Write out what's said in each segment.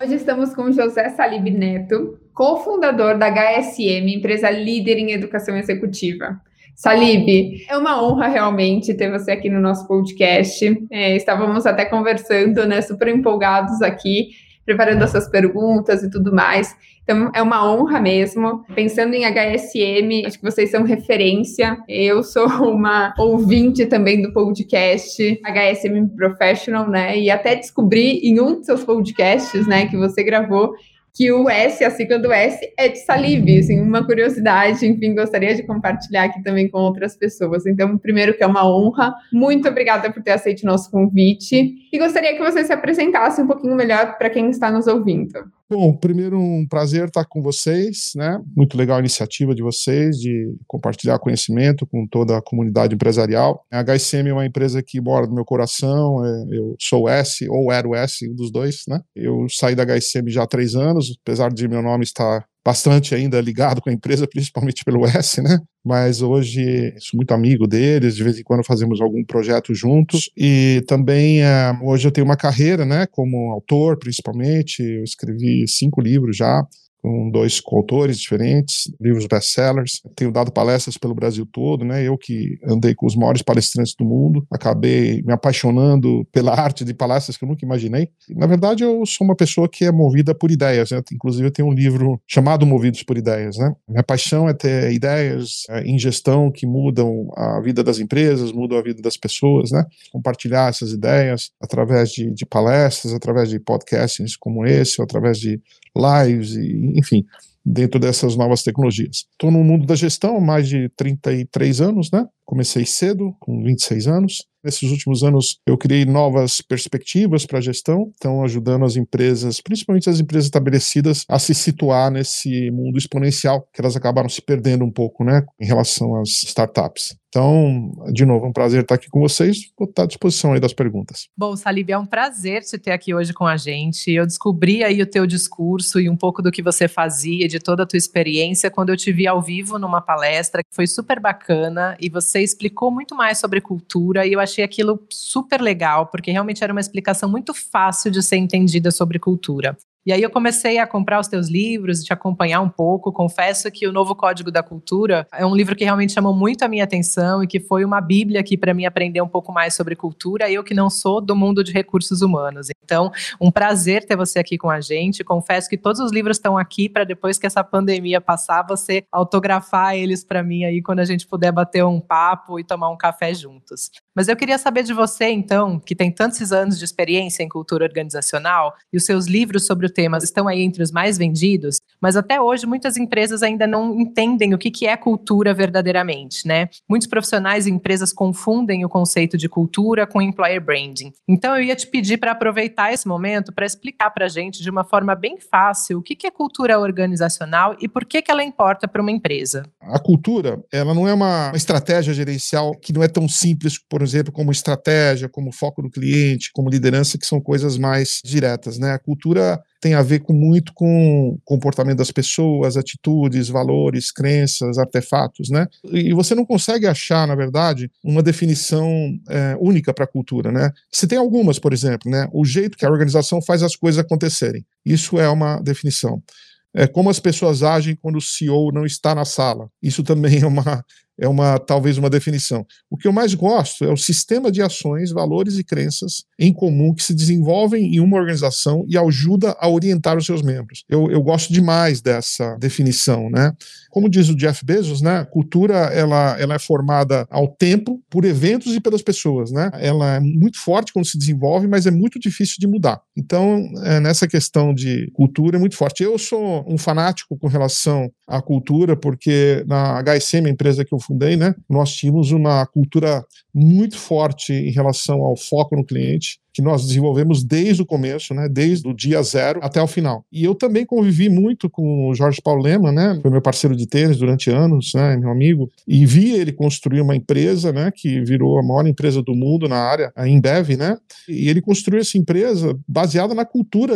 Hoje estamos com José Salib Neto, cofundador da HSM, empresa líder em educação executiva. Salib, é uma honra realmente ter você aqui no nosso podcast. É, estávamos até conversando, né, super empolgados aqui, preparando essas perguntas e tudo mais. Então, é uma honra mesmo. Pensando em HSM, acho que vocês são referência. Eu sou uma ouvinte também do podcast HSM Professional, né? E até descobri em um dos seus podcasts, né, que você gravou, que o S, a sigla do S, é de salive, assim, uma curiosidade, enfim, gostaria de compartilhar aqui também com outras pessoas. Então, primeiro que é uma honra, muito obrigada por ter aceito o nosso convite, e gostaria que você se apresentasse um pouquinho melhor para quem está nos ouvindo. Bom, primeiro um prazer estar com vocês, né? Muito legal a iniciativa de vocês de compartilhar conhecimento com toda a comunidade empresarial. A HSM é uma empresa que mora no meu coração. É, eu sou S ou era o S, um dos dois, né? Eu saí da HSM já há três anos, apesar de meu nome estar bastante ainda ligado com a empresa, principalmente pelo S, né? Mas hoje sou muito amigo deles, de vez em quando fazemos algum projeto juntos. E também uh, hoje eu tenho uma carreira, né, como autor, principalmente. Eu escrevi cinco livros já com dois coautores diferentes, livros best-sellers. Tenho dado palestras pelo Brasil todo, né? Eu que andei com os maiores palestrantes do mundo, acabei me apaixonando pela arte de palestras que eu nunca imaginei. Na verdade, eu sou uma pessoa que é movida por ideias, né? Inclusive, eu tenho um livro chamado Movidos por Ideias, né? Minha paixão é ter ideias é, em gestão que mudam a vida das empresas, mudam a vida das pessoas, né? Compartilhar essas ideias através de, de palestras, através de podcasts como esse, ou através de lives, e, enfim, dentro dessas novas tecnologias. Estou no mundo da gestão há mais de 33 anos, né? Comecei cedo, com 26 anos. Nesses últimos anos, eu criei novas perspectivas para a gestão, então ajudando as empresas, principalmente as empresas estabelecidas, a se situar nesse mundo exponencial, que elas acabaram se perdendo um pouco, né, em relação às startups. Então, de novo, é um prazer estar aqui com vocês. Vou estar à disposição aí das perguntas. Bom, Salib, é um prazer te ter aqui hoje com a gente. Eu descobri aí o teu discurso e um pouco do que você fazia, de toda a tua experiência, quando eu te vi ao vivo numa palestra, que foi super bacana, e você explicou muito mais sobre cultura, e eu achei aquilo super legal, porque realmente era uma explicação muito fácil de ser entendida sobre cultura. E aí eu comecei a comprar os teus livros, te acompanhar um pouco. Confesso que o Novo Código da Cultura é um livro que realmente chamou muito a minha atenção e que foi uma bíblia aqui para mim aprender um pouco mais sobre cultura, eu que não sou do mundo de recursos humanos. Então, um prazer ter você aqui com a gente. Confesso que todos os livros estão aqui para depois que essa pandemia passar, você autografar eles para mim aí quando a gente puder bater um papo e tomar um café juntos. Mas eu queria saber de você, então, que tem tantos anos de experiência em cultura organizacional e os seus livros sobre o tema estão aí entre os mais vendidos, mas até hoje muitas empresas ainda não entendem o que, que é cultura verdadeiramente, né? Muitos profissionais e empresas confundem o conceito de cultura com employer branding. Então eu ia te pedir para aproveitar aproveitar esse momento para explicar para a gente de uma forma bem fácil o que, que é cultura organizacional e por que, que ela importa para uma empresa. A cultura, ela não é uma estratégia gerencial que não é tão simples, por exemplo, como estratégia, como foco no cliente, como liderança, que são coisas mais diretas, né? A cultura tem a ver com muito com comportamento das pessoas, atitudes, valores, crenças, artefatos, né? E você não consegue achar, na verdade, uma definição é, única para a cultura, né? Você tem algumas, por exemplo, né? O jeito que a organização faz as coisas acontecerem. Isso é uma definição. É como as pessoas agem quando o CEO não está na sala. Isso também é uma, é uma talvez uma definição. O que eu mais gosto é o sistema de ações, valores e crenças em comum que se desenvolvem em uma organização e ajuda a orientar os seus membros. Eu, eu gosto demais dessa definição, né? Como diz o Jeff Bezos, né? Cultura ela, ela é formada ao tempo por eventos e pelas pessoas, né? Ela é muito forte quando se desenvolve, mas é muito difícil de mudar. Então, é, nessa questão de cultura é muito forte. Eu sou um fanático com relação à cultura, porque na HSM, a empresa que eu fundei, né, nós tínhamos uma cultura muito forte em relação ao foco no cliente, que nós desenvolvemos desde o começo, né, desde o dia zero até o final. E eu também convivi muito com o Jorge Paulo Lema, né, foi meu parceiro de tênis durante anos, né, meu amigo, e vi ele construir uma empresa, né, que virou a maior empresa do mundo na área, a Embev, né, e ele construiu essa empresa baseada na cultura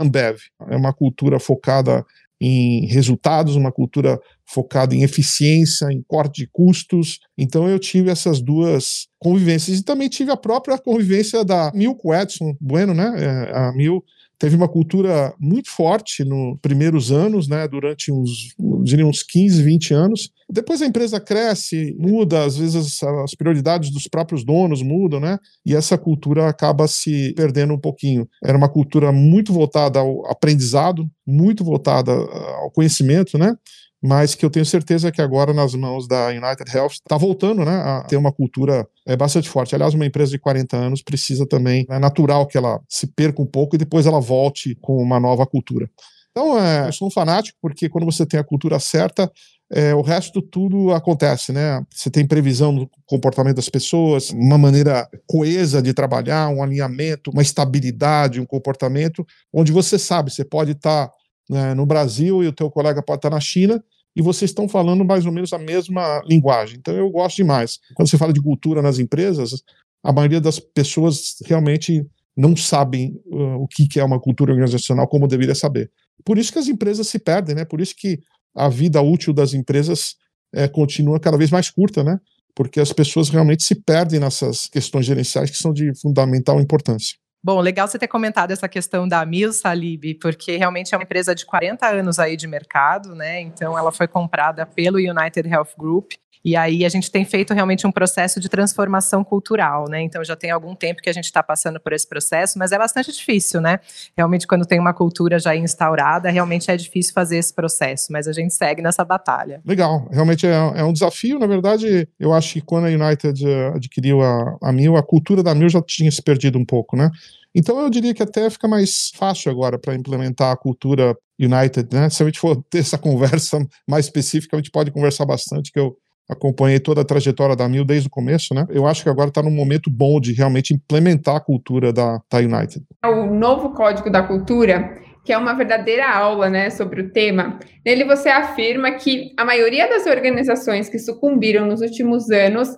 Ambev. É uma cultura focada em resultados, uma cultura focada em eficiência, em corte de custos. Então eu tive essas duas convivências. E também tive a própria convivência da Mil com Edson Bueno, né? É, a Mil teve uma cultura muito forte nos primeiros anos, né, durante uns, diria uns 15, 20 anos. Depois a empresa cresce, muda, às vezes as prioridades dos próprios donos mudam, né, e essa cultura acaba se perdendo um pouquinho. Era uma cultura muito voltada ao aprendizado, muito voltada ao conhecimento, né, mas que eu tenho certeza que agora nas mãos da United Health está voltando né, a ter uma cultura é, bastante forte. Aliás, uma empresa de 40 anos precisa também, é natural que ela se perca um pouco e depois ela volte com uma nova cultura. Então, é, eu sou um fanático porque quando você tem a cultura certa, é, o resto tudo acontece, né? Você tem previsão do comportamento das pessoas, uma maneira coesa de trabalhar, um alinhamento, uma estabilidade, um comportamento, onde você sabe, você pode estar tá, né, no Brasil e o teu colega pode estar tá na China e vocês estão falando mais ou menos a mesma linguagem. Então eu gosto demais. Quando você fala de cultura nas empresas, a maioria das pessoas realmente não sabem uh, o que, que é uma cultura organizacional como deveria saber. Por isso que as empresas se perdem, né? Por isso que a vida útil das empresas é, continua cada vez mais curta, né? Porque as pessoas realmente se perdem nessas questões gerenciais que são de fundamental importância. Bom, legal você ter comentado essa questão da Mil Salib, porque realmente é uma empresa de 40 anos aí de mercado, né? Então ela foi comprada pelo United Health Group e aí a gente tem feito realmente um processo de transformação cultural, né? Então já tem algum tempo que a gente está passando por esse processo, mas é bastante difícil, né? Realmente quando tem uma cultura já instaurada, realmente é difícil fazer esse processo, mas a gente segue nessa batalha. Legal, realmente é, é um desafio. Na verdade, eu acho que quando a United eh, adquiriu a, a Mil, a cultura da Mil já tinha se perdido um pouco, né? Então eu diria que até fica mais fácil agora para implementar a cultura United, né? Se a gente for ter essa conversa mais específica, a gente pode conversar bastante, que eu acompanhei toda a trajetória da Mil desde o começo, né? Eu acho que agora está num momento bom de realmente implementar a cultura da, da United. O novo código da cultura, que é uma verdadeira aula, né, sobre o tema. Nele você afirma que a maioria das organizações que sucumbiram nos últimos anos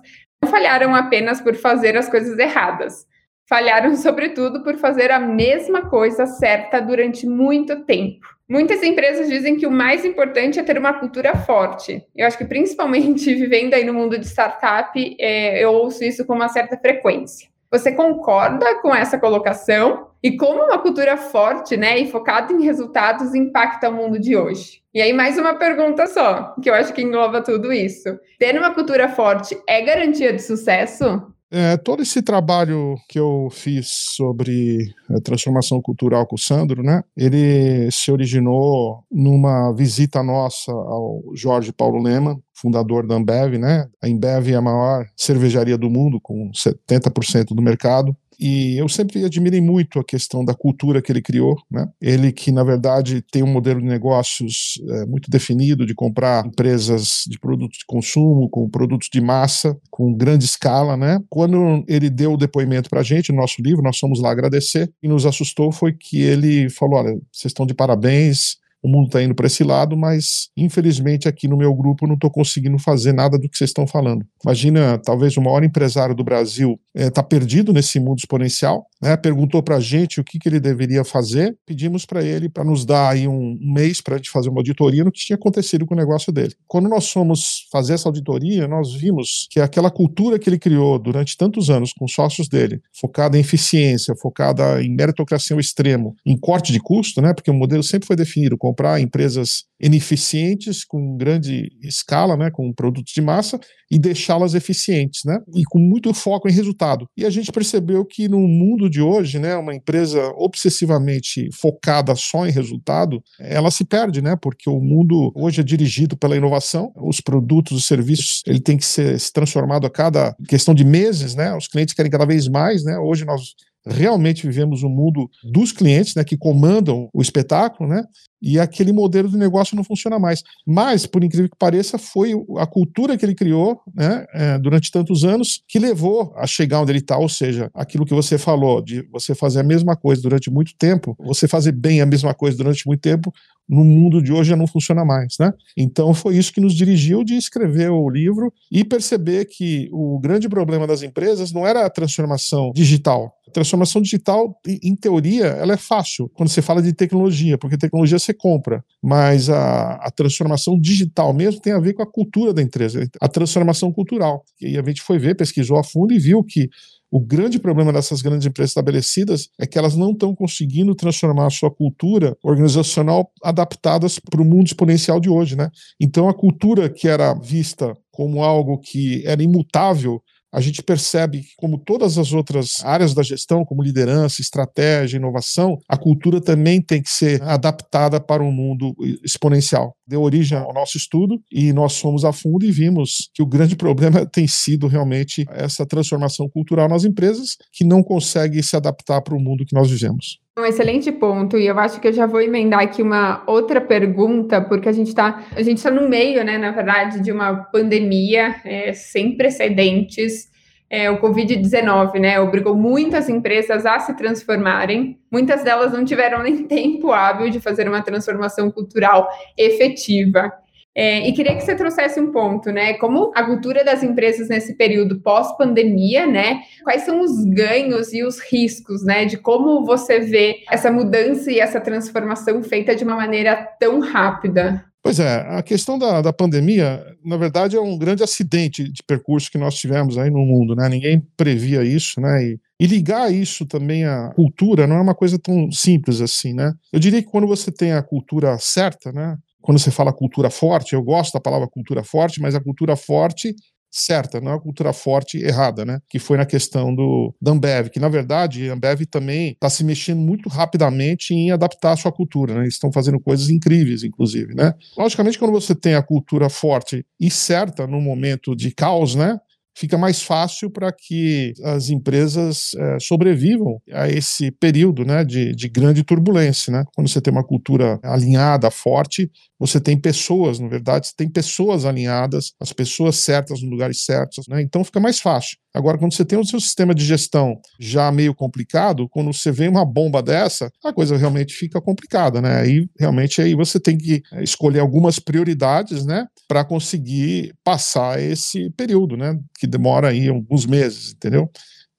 não falharam apenas por fazer as coisas erradas. Falharam, sobretudo, por fazer a mesma coisa certa durante muito tempo. Muitas empresas dizem que o mais importante é ter uma cultura forte. Eu acho que, principalmente vivendo aí no mundo de startup, é, eu ouço isso com uma certa frequência. Você concorda com essa colocação? E como uma cultura forte, né, e focada em resultados impacta o mundo de hoje? E aí, mais uma pergunta só, que eu acho que engloba tudo isso. Ter uma cultura forte é garantia de sucesso? É, todo esse trabalho que eu fiz sobre é, transformação cultural com o Sandro, né, ele se originou numa visita nossa ao Jorge Paulo Lema, fundador da Ambev, né? A Ambev é a maior cervejaria do mundo, com 70% do mercado. E eu sempre admirei muito a questão da cultura que ele criou, né? Ele que, na verdade, tem um modelo de negócios é, muito definido de comprar empresas de produtos de consumo, com produtos de massa, com grande escala, né? Quando ele deu o depoimento para a gente, no nosso livro, nós fomos lá agradecer, e nos assustou foi que ele falou, olha, vocês estão de parabéns, o mundo está indo para esse lado, mas infelizmente aqui no meu grupo eu não estou conseguindo fazer nada do que vocês estão falando. Imagina, talvez o maior empresário do Brasil está é, perdido nesse mundo exponencial, né? perguntou para a gente o que, que ele deveria fazer, pedimos para ele para nos dar aí um, um mês para a gente fazer uma auditoria no que tinha acontecido com o negócio dele. Quando nós fomos fazer essa auditoria, nós vimos que aquela cultura que ele criou durante tantos anos com sócios dele, focada em eficiência, focada em meritocracia ao extremo, em corte de custo, né? porque o modelo sempre foi definido comprar empresas ineficientes com grande escala, né, com produtos de massa e deixá-las eficientes, né, e com muito foco em resultado. E a gente percebeu que no mundo de hoje, né, uma empresa obsessivamente focada só em resultado, ela se perde, né, porque o mundo hoje é dirigido pela inovação, os produtos, os serviços, ele tem que ser se transformado a cada questão de meses, né, os clientes querem cada vez mais, né, hoje nós realmente vivemos o um mundo dos clientes, né, que comandam o espetáculo, né? E aquele modelo de negócio não funciona mais. Mas, por incrível que pareça, foi a cultura que ele criou né, é, durante tantos anos que levou a chegar onde ele está. Ou seja, aquilo que você falou, de você fazer a mesma coisa durante muito tempo, você fazer bem a mesma coisa durante muito tempo, no mundo de hoje já não funciona mais, né? Então foi isso que nos dirigiu de escrever o livro e perceber que o grande problema das empresas não era a transformação digital. Transformação digital, em teoria, ela é fácil quando você fala de tecnologia, porque tecnologia você compra, mas a, a transformação digital mesmo tem a ver com a cultura da empresa, a transformação cultural. E a gente foi ver, pesquisou a fundo e viu que o grande problema dessas grandes empresas estabelecidas é que elas não estão conseguindo transformar a sua cultura organizacional adaptadas para o mundo exponencial de hoje, né? Então a cultura que era vista como algo que era imutável a gente percebe que, como todas as outras áreas da gestão, como liderança, estratégia, inovação, a cultura também tem que ser adaptada para um mundo exponencial. Deu origem ao nosso estudo e nós fomos a fundo e vimos que o grande problema tem sido realmente essa transformação cultural nas empresas que não conseguem se adaptar para o mundo que nós vivemos. Um excelente ponto, e eu acho que eu já vou emendar aqui uma outra pergunta, porque a gente está a gente tá no meio, né, na verdade, de uma pandemia é, sem precedentes. É, o Covid-19, né, obrigou muitas empresas a se transformarem. Muitas delas não tiveram nem tempo hábil de fazer uma transformação cultural efetiva. É, e queria que você trouxesse um ponto, né? Como a cultura das empresas nesse período pós-pandemia, né? Quais são os ganhos e os riscos, né? De como você vê essa mudança e essa transformação feita de uma maneira tão rápida. Pois é, a questão da, da pandemia, na verdade, é um grande acidente de percurso que nós tivemos aí no mundo, né? Ninguém previa isso, né? E, e ligar isso também à cultura não é uma coisa tão simples assim, né? Eu diria que quando você tem a cultura certa, né? Quando você fala cultura forte, eu gosto da palavra cultura forte, mas a cultura forte certa, não é cultura forte errada, né? Que foi na questão do da Ambev, que na verdade a Ambev também está se mexendo muito rapidamente em adaptar a sua cultura, né? Eles estão fazendo coisas incríveis, inclusive, né? Logicamente, quando você tem a cultura forte e certa no momento de caos, né? Fica mais fácil para que as empresas é, sobrevivam a esse período né, de, de grande turbulência. Né? Quando você tem uma cultura alinhada, forte, você tem pessoas, na verdade, você tem pessoas alinhadas, as pessoas certas nos lugares certos, né? então fica mais fácil. Agora, quando você tem o seu sistema de gestão já meio complicado, quando você vê uma bomba dessa, a coisa realmente fica complicada, né? Aí realmente aí você tem que eh, escolher algumas prioridades, né, para conseguir passar esse período, né, que demora aí alguns meses, entendeu?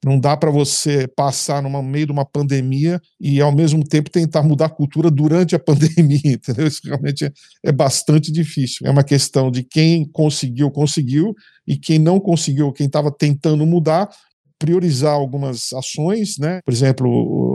Não dá para você passar no meio de uma pandemia e, ao mesmo tempo, tentar mudar a cultura durante a pandemia, entendeu? Isso realmente é, é bastante difícil. É uma questão de quem conseguiu, conseguiu, e quem não conseguiu, quem estava tentando mudar, priorizar algumas ações, né? Por exemplo,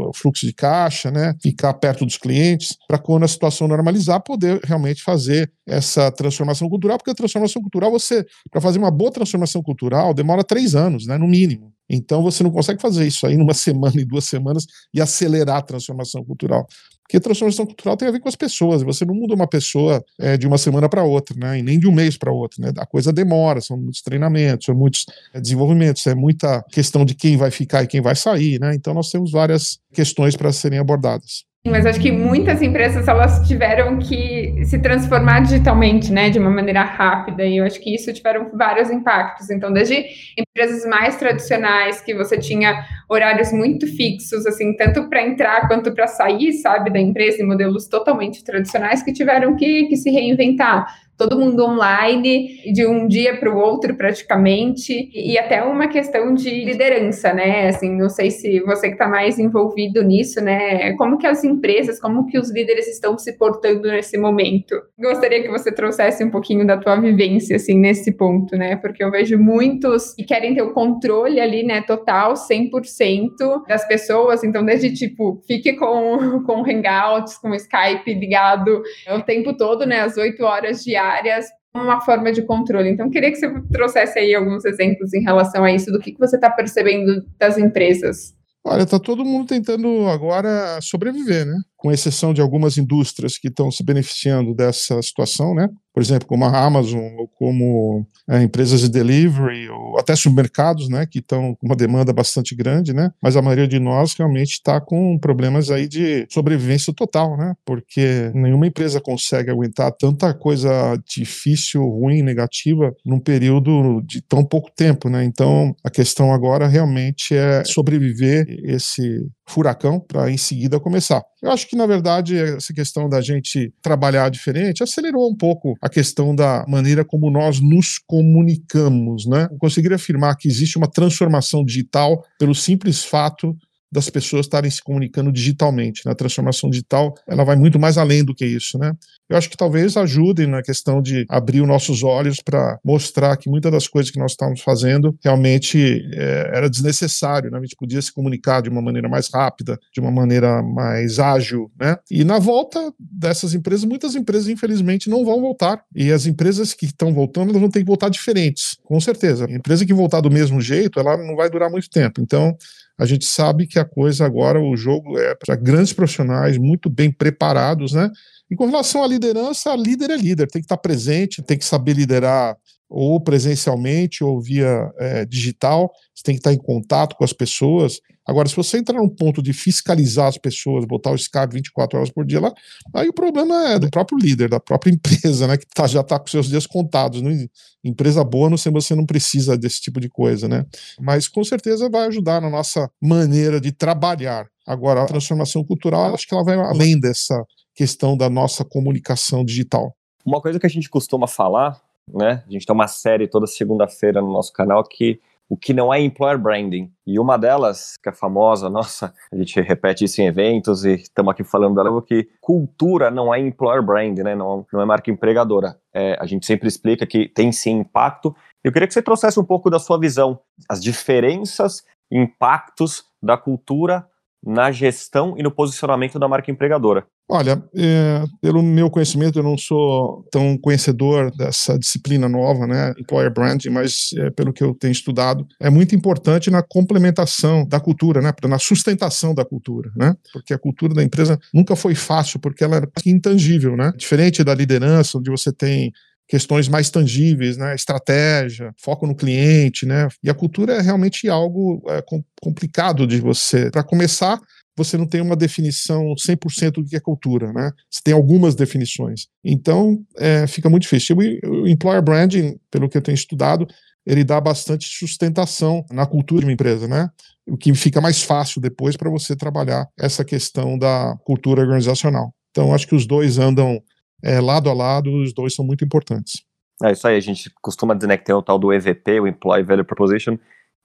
o fluxo de caixa, né? Ficar perto dos clientes, para quando a situação normalizar, poder realmente fazer essa transformação cultural, porque a transformação cultural, você, para fazer uma boa transformação cultural, demora três anos, né? No mínimo. Então você não consegue fazer isso aí numa semana e duas semanas e acelerar a transformação cultural. Porque transformação cultural tem a ver com as pessoas. Você não muda uma pessoa é, de uma semana para outra, né? E nem de um mês para outro, né? A coisa demora, são muitos treinamentos, são muitos é, desenvolvimentos, é muita questão de quem vai ficar e quem vai sair, né? Então nós temos várias questões para serem abordadas. Mas acho que muitas empresas elas tiveram que se transformar digitalmente, né, de uma maneira rápida. E eu acho que isso tiveram vários impactos. Então, desde empresas mais tradicionais que você tinha horários muito fixos, assim, tanto para entrar quanto para sair, sabe, da empresa, em modelos totalmente tradicionais que tiveram que, que se reinventar todo mundo online, de um dia para o outro praticamente, e até uma questão de liderança, né? Assim, não sei se você que está mais envolvido nisso, né? Como que as empresas, como que os líderes estão se portando nesse momento? Gostaria que você trouxesse um pouquinho da tua vivência, assim, nesse ponto, né? Porque eu vejo muitos que querem ter o controle ali, né, total, 100% das pessoas, então desde, tipo, fique com, com Hangouts, com Skype ligado o tempo todo, né, às 8 horas diárias, diárias uma forma de controle. Então, queria que você trouxesse aí alguns exemplos em relação a isso, do que, que você está percebendo das empresas. Olha, está todo mundo tentando agora sobreviver, né? Com exceção de algumas indústrias que estão se beneficiando dessa situação, né? Por exemplo, como a Amazon ou como é, empresas de delivery ou até supermercados, né, que estão com uma demanda bastante grande, né? Mas a maioria de nós realmente está com problemas aí de sobrevivência total, né? Porque nenhuma empresa consegue aguentar tanta coisa difícil, ruim, negativa num período de tão pouco tempo, né? Então, a questão agora realmente é sobreviver esse furacão para em seguida começar. Eu acho que, na verdade, essa questão da gente trabalhar diferente acelerou um pouco a questão da maneira como nós nos comunicamos. Né? Eu conseguiria afirmar que existe uma transformação digital pelo simples fato das pessoas estarem se comunicando digitalmente. Né? A transformação digital ela vai muito mais além do que isso. Né? Eu acho que talvez ajude na questão de abrir os nossos olhos para mostrar que muitas das coisas que nós estávamos fazendo realmente é, era desnecessário. Né? A gente podia se comunicar de uma maneira mais rápida, de uma maneira mais ágil. Né? E na volta dessas empresas, muitas empresas, infelizmente, não vão voltar. E as empresas que estão voltando, elas vão ter que voltar diferentes, com certeza. A empresa que voltar do mesmo jeito, ela não vai durar muito tempo. Então, a gente sabe que a coisa agora, o jogo é para grandes profissionais, muito bem preparados, né? E com relação à liderança, líder é líder, tem que estar presente, tem que saber liderar ou presencialmente ou via é, digital, você tem que estar em contato com as pessoas. Agora, se você entrar num ponto de fiscalizar as pessoas, botar o Skype 24 horas por dia lá, aí o problema é do próprio líder, da própria empresa, né, que tá, já está com seus dias contados. Né? Empresa boa, não sei, você não precisa desse tipo de coisa, né? Mas com certeza vai ajudar na nossa maneira de trabalhar. Agora, a transformação cultural, acho que ela vai além dessa questão da nossa comunicação digital. Uma coisa que a gente costuma falar né? A gente tem uma série toda segunda-feira no nosso canal que o que não é employer branding. E uma delas, que é famosa, nossa, a gente repete isso em eventos e estamos aqui falando dela, que cultura não é employer brand, né? Não, não é marca empregadora. É, a gente sempre explica que tem sim impacto. Eu queria que você trouxesse um pouco da sua visão, as diferenças, impactos da cultura na gestão e no posicionamento da marca empregadora. Olha, é, pelo meu conhecimento, eu não sou tão conhecedor dessa disciplina nova, né, employer branding, mas é, pelo que eu tenho estudado, é muito importante na complementação da cultura, né, na sustentação da cultura, né, porque a cultura da empresa nunca foi fácil, porque ela é intangível, né, diferente da liderança, onde você tem questões mais tangíveis, né? Estratégia, foco no cliente, né? E a cultura é realmente algo é, complicado de você. Para começar, você não tem uma definição 100% do que é cultura, né? Você tem algumas definições. Então, é, fica muito difícil. O employer branding, pelo que eu tenho estudado, ele dá bastante sustentação na cultura de uma empresa, né? O que fica mais fácil depois para você trabalhar essa questão da cultura organizacional. Então, acho que os dois andam é, lado a lado, os dois são muito importantes. É isso aí, a gente costuma dizer né, que tem o tal do EVP, o Employee Value Proposition,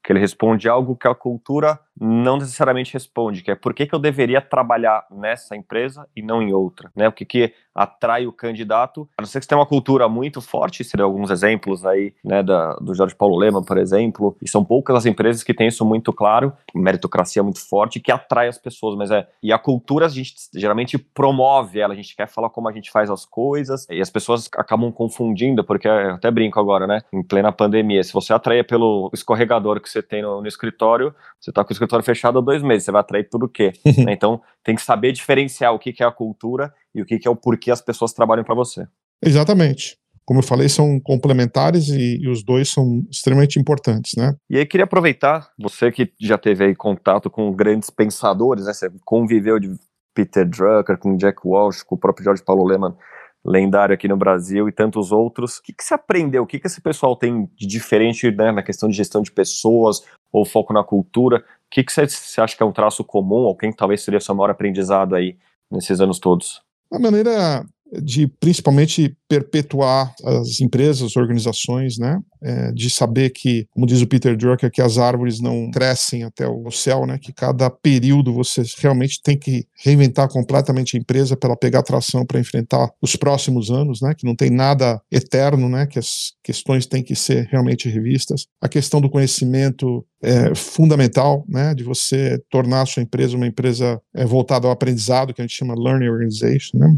que ele responde algo que a cultura não necessariamente responde, que é por que, que eu deveria trabalhar nessa empresa e não em outra, né? O que, que atrai o candidato, a não ser que você tenha uma cultura muito forte, seriam alguns exemplos aí, né, da, do Jorge Paulo Lema, por exemplo, e são poucas as empresas que têm isso muito claro, meritocracia muito forte, que atrai as pessoas, mas é, e a cultura a gente geralmente promove ela, a gente quer falar como a gente faz as coisas, e as pessoas acabam confundindo, porque eu até brinco agora, né, em plena pandemia, se você atraia pelo escorregador que você tem no, no escritório, você tá com o escritório escritório fechado há dois meses, você vai atrair tudo o quê? Né? então, tem que saber diferenciar o que, que é a cultura e o que, que é o porquê as pessoas trabalham para você. Exatamente. Como eu falei, são complementares e, e, os dois são extremamente importantes, né? E aí queria aproveitar, você que já teve aí contato com grandes pensadores, né? Você conviveu de Peter Drucker, com Jack Walsh, com o próprio George Paulo Leman, lendário aqui no Brasil e tantos outros. O que, que você aprendeu? O que, que esse pessoal tem de diferente né, na questão de gestão de pessoas ou foco na cultura? O que, você acha que é um traço comum ou quem talvez seria o seu maior aprendizado aí nesses anos todos? A maneira de principalmente perpetuar as empresas, as organizações, né? É, de saber que, como diz o Peter Drucker, que as árvores não crescem até o céu, né? Que cada período você realmente tem que reinventar completamente a empresa para pegar tração para enfrentar os próximos anos, né? Que não tem nada eterno, né? Que as questões têm que ser realmente revistas. A questão do conhecimento é fundamental, né? De você tornar a sua empresa uma empresa é, voltada ao aprendizado, que a gente chama learning organization, né?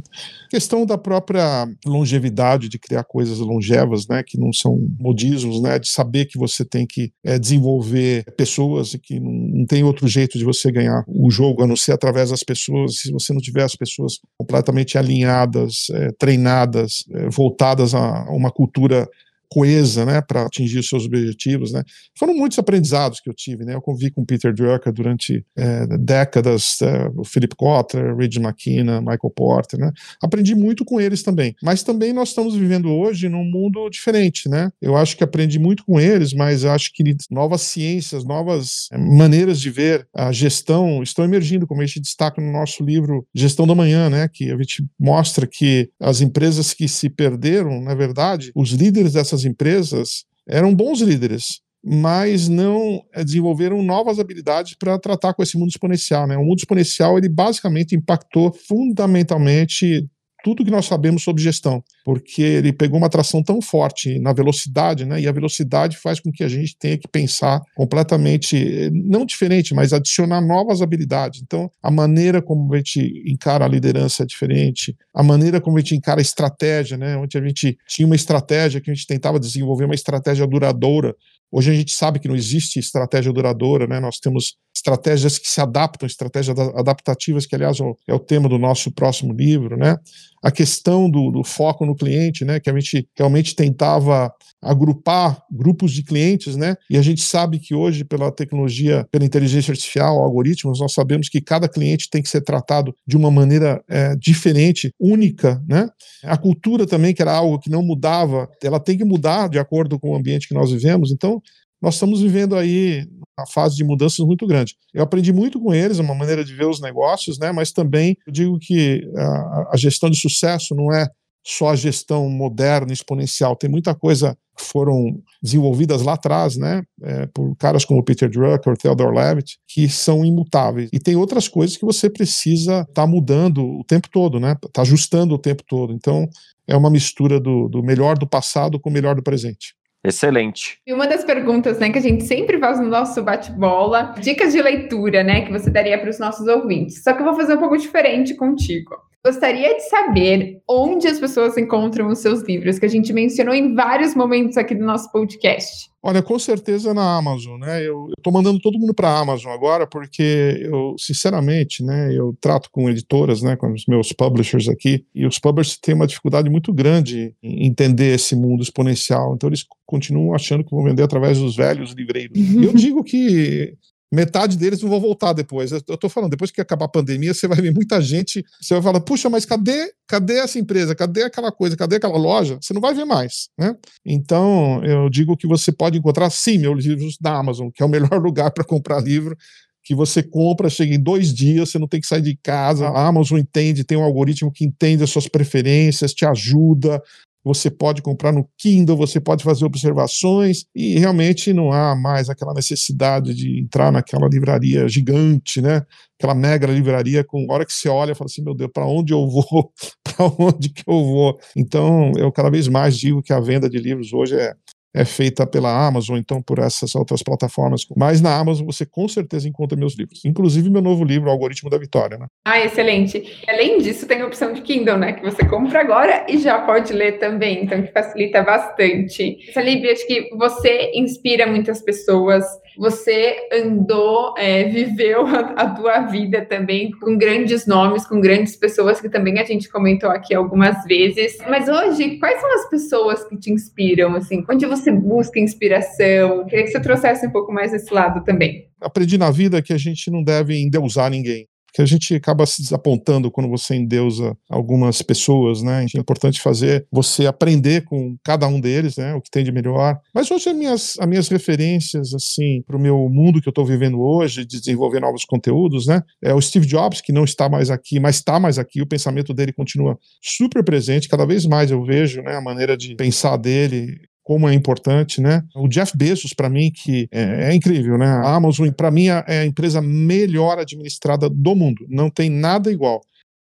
Questão questão da própria longevidade, de criar coisas longevas, né, que não são modismos, né, de saber que você tem que é, desenvolver pessoas e que não, não, tem outro jeito de você ganhar o jogo a não ser através das pessoas. Se você não tiver as pessoas completamente alinhadas, é, treinadas, é, voltadas a uma cultura coesa, né, para atingir os seus objetivos, né. Foram muitos aprendizados que eu tive, né. Eu convivi com Peter Drucker durante é, décadas, é, o Philip Kotler, Ridge McKenna, Michael Porter, né. Aprendi muito com eles também. Mas também nós estamos vivendo hoje num mundo diferente, né. Eu acho que aprendi muito com eles, mas acho que novas ciências, novas é, maneiras de ver a gestão estão emergindo, como a gente destaca no nosso livro Gestão da Manhã, né, que a gente mostra que as empresas que se perderam, na verdade, os líderes dessas essas empresas eram bons líderes, mas não eh, desenvolveram novas habilidades para tratar com esse mundo exponencial. Né? O mundo exponencial ele basicamente impactou fundamentalmente tudo que nós sabemos sobre gestão, porque ele pegou uma atração tão forte na velocidade, né? E a velocidade faz com que a gente tenha que pensar completamente, não diferente, mas adicionar novas habilidades. Então, a maneira como a gente encara a liderança é diferente, a maneira como a gente encara a estratégia, né? Onde a gente tinha uma estratégia que a gente tentava desenvolver uma estratégia duradoura Hoje a gente sabe que não existe estratégia duradoura, né? Nós temos estratégias que se adaptam, estratégias adaptativas, que aliás é o tema do nosso próximo livro, né? A questão do, do, foco no cliente, né? Que a gente realmente tentava agrupar grupos de clientes, né? E a gente sabe que hoje, pela tecnologia, pela inteligência artificial, algoritmos, nós sabemos que cada cliente tem que ser tratado de uma maneira é, diferente, única, né? A cultura também, que era algo que não mudava, ela tem que mudar de acordo com o ambiente que nós vivemos. Então, nós estamos vivendo aí uma fase de mudanças muito grande. Eu aprendi muito com eles, uma maneira de ver os negócios, né? Mas também eu digo que a, a gestão de sucesso não é só a gestão moderna, exponencial. Tem muita coisa que foram desenvolvidas lá atrás, né, é, por caras como Peter Drucker, Theodore Levitt, que são imutáveis. E tem outras coisas que você precisa estar tá mudando o tempo todo, né, tá ajustando o tempo todo. Então, é uma mistura do, do melhor do passado com o melhor do presente. Excelente. E uma das perguntas, né, que a gente sempre faz no nosso bate-bola, dicas de leitura, né, que você daria para os nossos ouvintes. Só que eu vou fazer um pouco diferente contigo. Gostaria de saber onde as pessoas encontram os seus livros, que a gente mencionou em vários momentos aqui do nosso podcast. Olha, com certeza na Amazon, né? Eu estou mandando todo mundo para a Amazon agora, porque eu, sinceramente, né, eu trato com editoras, né, com os meus publishers aqui, e os publishers têm uma dificuldade muito grande em entender esse mundo exponencial. Então eles continuam achando que vão vender através dos velhos livreiros. eu digo que metade deles não vão voltar depois. Eu tô falando, depois que acabar a pandemia, você vai ver muita gente, você vai falar, puxa, mas cadê, cadê essa empresa? Cadê aquela coisa? Cadê aquela loja? Você não vai ver mais, né? Então, eu digo que você pode encontrar, sim, meus livros da Amazon, que é o melhor lugar para comprar livro, que você compra, chega em dois dias, você não tem que sair de casa. A Amazon entende, tem um algoritmo que entende as suas preferências, te ajuda, você pode comprar no Kindle, você pode fazer observações e realmente não há mais aquela necessidade de entrar naquela livraria gigante, né? Aquela mega livraria com a hora que você olha, fala assim, meu Deus, para onde eu vou? para onde que eu vou? Então, eu cada vez mais digo que a venda de livros hoje é é feita pela Amazon, então por essas outras plataformas. Mas na Amazon você com certeza encontra meus livros, inclusive meu novo livro, O Algoritmo da Vitória. Né? Ah, excelente. Além disso, tem a opção de Kindle, né? Que você compra agora e já pode ler também, então que facilita bastante. Salib, acho que você inspira muitas pessoas. Você andou, é, viveu a, a tua vida também com grandes nomes, com grandes pessoas que também a gente comentou aqui algumas vezes. Mas hoje, quais são as pessoas que te inspiram? Assim, onde você você busca inspiração? Queria que você trouxesse um pouco mais desse lado também. Aprendi na vida que a gente não deve endeusar ninguém que a gente acaba se desapontando quando você endeusa algumas pessoas, né? É importante fazer você aprender com cada um deles, né? O que tem de melhor. Mas hoje as minhas, as minhas referências, assim, para o meu mundo que eu estou vivendo hoje, de desenvolver novos conteúdos, né? É o Steve Jobs, que não está mais aqui, mas está mais aqui. O pensamento dele continua super presente. Cada vez mais eu vejo, né? A maneira de pensar dele como é importante, né? O Jeff Bezos, para mim, que é, é, incrível, né? A Amazon, para mim, é a empresa melhor administrada do mundo. Não tem nada igual.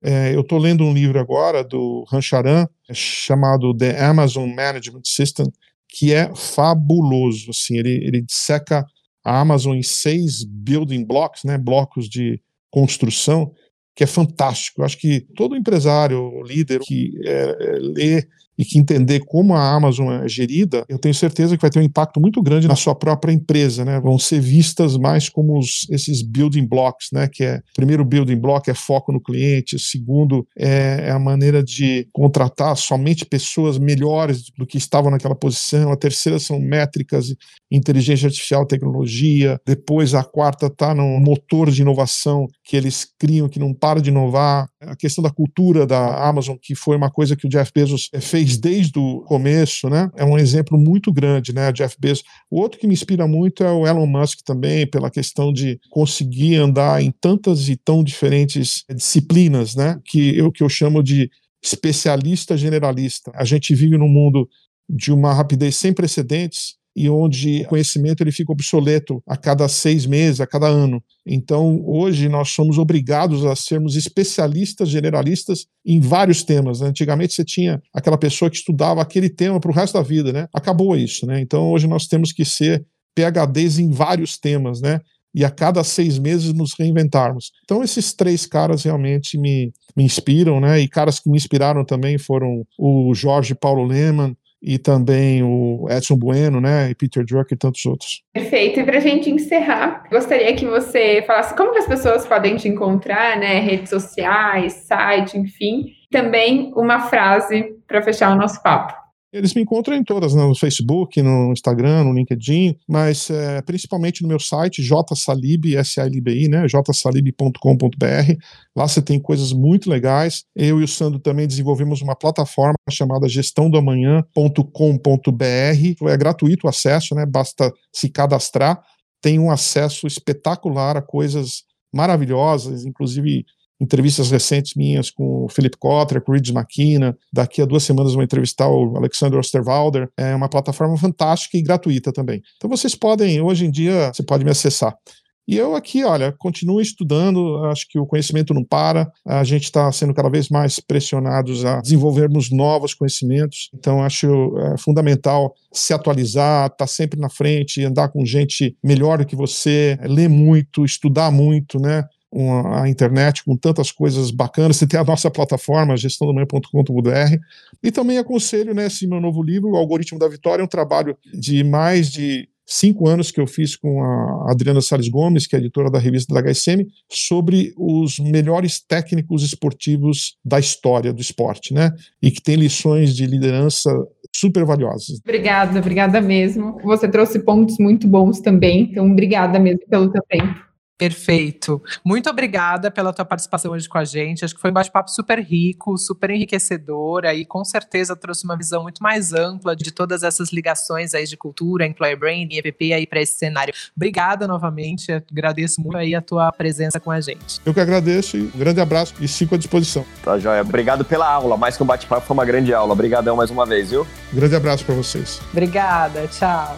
É, eu estou lendo um livro agora do Rancharan, chamado The Amazon Management System, que é fabuloso. Assim, ele, ele disseca a Amazon em seis building blocks, né? Blocos de construção que é fantástico. Eu acho que todo empresário, líder que é, é, lê e que entender como a Amazon é gerida, eu tenho certeza que vai ter um impacto muito grande na sua própria empresa, né? Vão ser vistas mais como os, esses building blocks, né? Que é primeiro building block é foco no cliente, segundo é, é a maneira de contratar somente pessoas melhores do que estavam naquela posição, a terceira são métricas, inteligência artificial, tecnologia, depois a quarta está no motor de inovação que eles criam que não para de inovar, a questão da cultura da Amazon que foi uma coisa que o Jeff Bezos fez fez desde o começo, né? É um exemplo muito grande, né? Jeff Bezos. O outro que me inspira muito é o Elon Musk também, pela questão de conseguir andar em tantas e tão diferentes disciplinas, né? Que eu que eu chamo de especialista generalista. A gente vive num mundo de uma rapidez sem precedentes e onde o conhecimento ele fica obsoleto a cada seis meses, a cada ano. Então, hoje nós somos obrigados a sermos especialistas, generalistas em vários temas. Né? Antigamente você tinha aquela pessoa que estudava aquele tema para o resto da vida, né? Acabou isso, né? Então, hoje nós temos que ser PhDs em vários temas, né? E a cada seis meses nos reinventarmos. Então, esses três caras realmente me, me inspiram, né? E caras que me inspiraram também foram o Jorge Paulo Lehmann, e também o Edson Bueno, né, e Peter Drucker e tantos outros. Perfeito. E para a gente encerrar, gostaria que você falasse como que as pessoas podem te encontrar, né, redes sociais, site, enfim. Também uma frase para fechar o nosso papo. Eles me encontram em todas, no Facebook, no Instagram, no LinkedIn, mas é, principalmente no meu site, jsalib, S-A-L-B-I, né, jsalib.com.br. Lá você tem coisas muito legais. Eu e o Sandro também desenvolvemos uma plataforma chamada gestãodoamanhã.com.br. É gratuito o acesso, né, basta se cadastrar. Tem um acesso espetacular a coisas maravilhosas, inclusive entrevistas recentes minhas com o Philip Kotler, com o Reed McKenna. Daqui a duas semanas vou entrevistar o Alexander Osterwalder. É uma plataforma fantástica e gratuita também. Então vocês podem, hoje em dia, você pode me acessar. E eu aqui, olha, continuo estudando, acho que o conhecimento não para, a gente está sendo cada vez mais pressionados a desenvolvermos novos conhecimentos, então acho é, fundamental se atualizar, estar tá sempre na frente, andar com gente melhor do que você, ler muito, estudar muito, né? Uma, a internet com tantas coisas bacanas. Você tem a nossa plataforma, gestãodomanhã.com.br. E também aconselho, né, esse meu novo livro, O Algoritmo da Vitória, é um trabalho de mais de cinco anos que eu fiz com a Adriana Salles Gomes, que é editora da revista da HSM, sobre os melhores técnicos esportivos da história do esporte, né? E que tem lições de liderança super valiosas. Obrigada, obrigada mesmo. Você trouxe pontos muito bons também, então obrigada mesmo pelo seu tempo. Perfeito. Muito obrigada pela tua participação hoje com a gente. Acho que foi um bate-papo super rico, super enriquecedor e com certeza trouxe uma visão muito mais ampla de todas essas ligações aí de cultura, employer branding, EVP aí para esse cenário. Obrigada novamente. Agradeço muito aí a tua presença com a gente. Eu que agradeço e um grande abraço e fico à disposição. Tá joia. Obrigado pela aula. Mais que um bate-papo, foi uma grande aula. Obrigadão mais uma vez, viu? Um grande abraço para vocês. Obrigada. Tchau.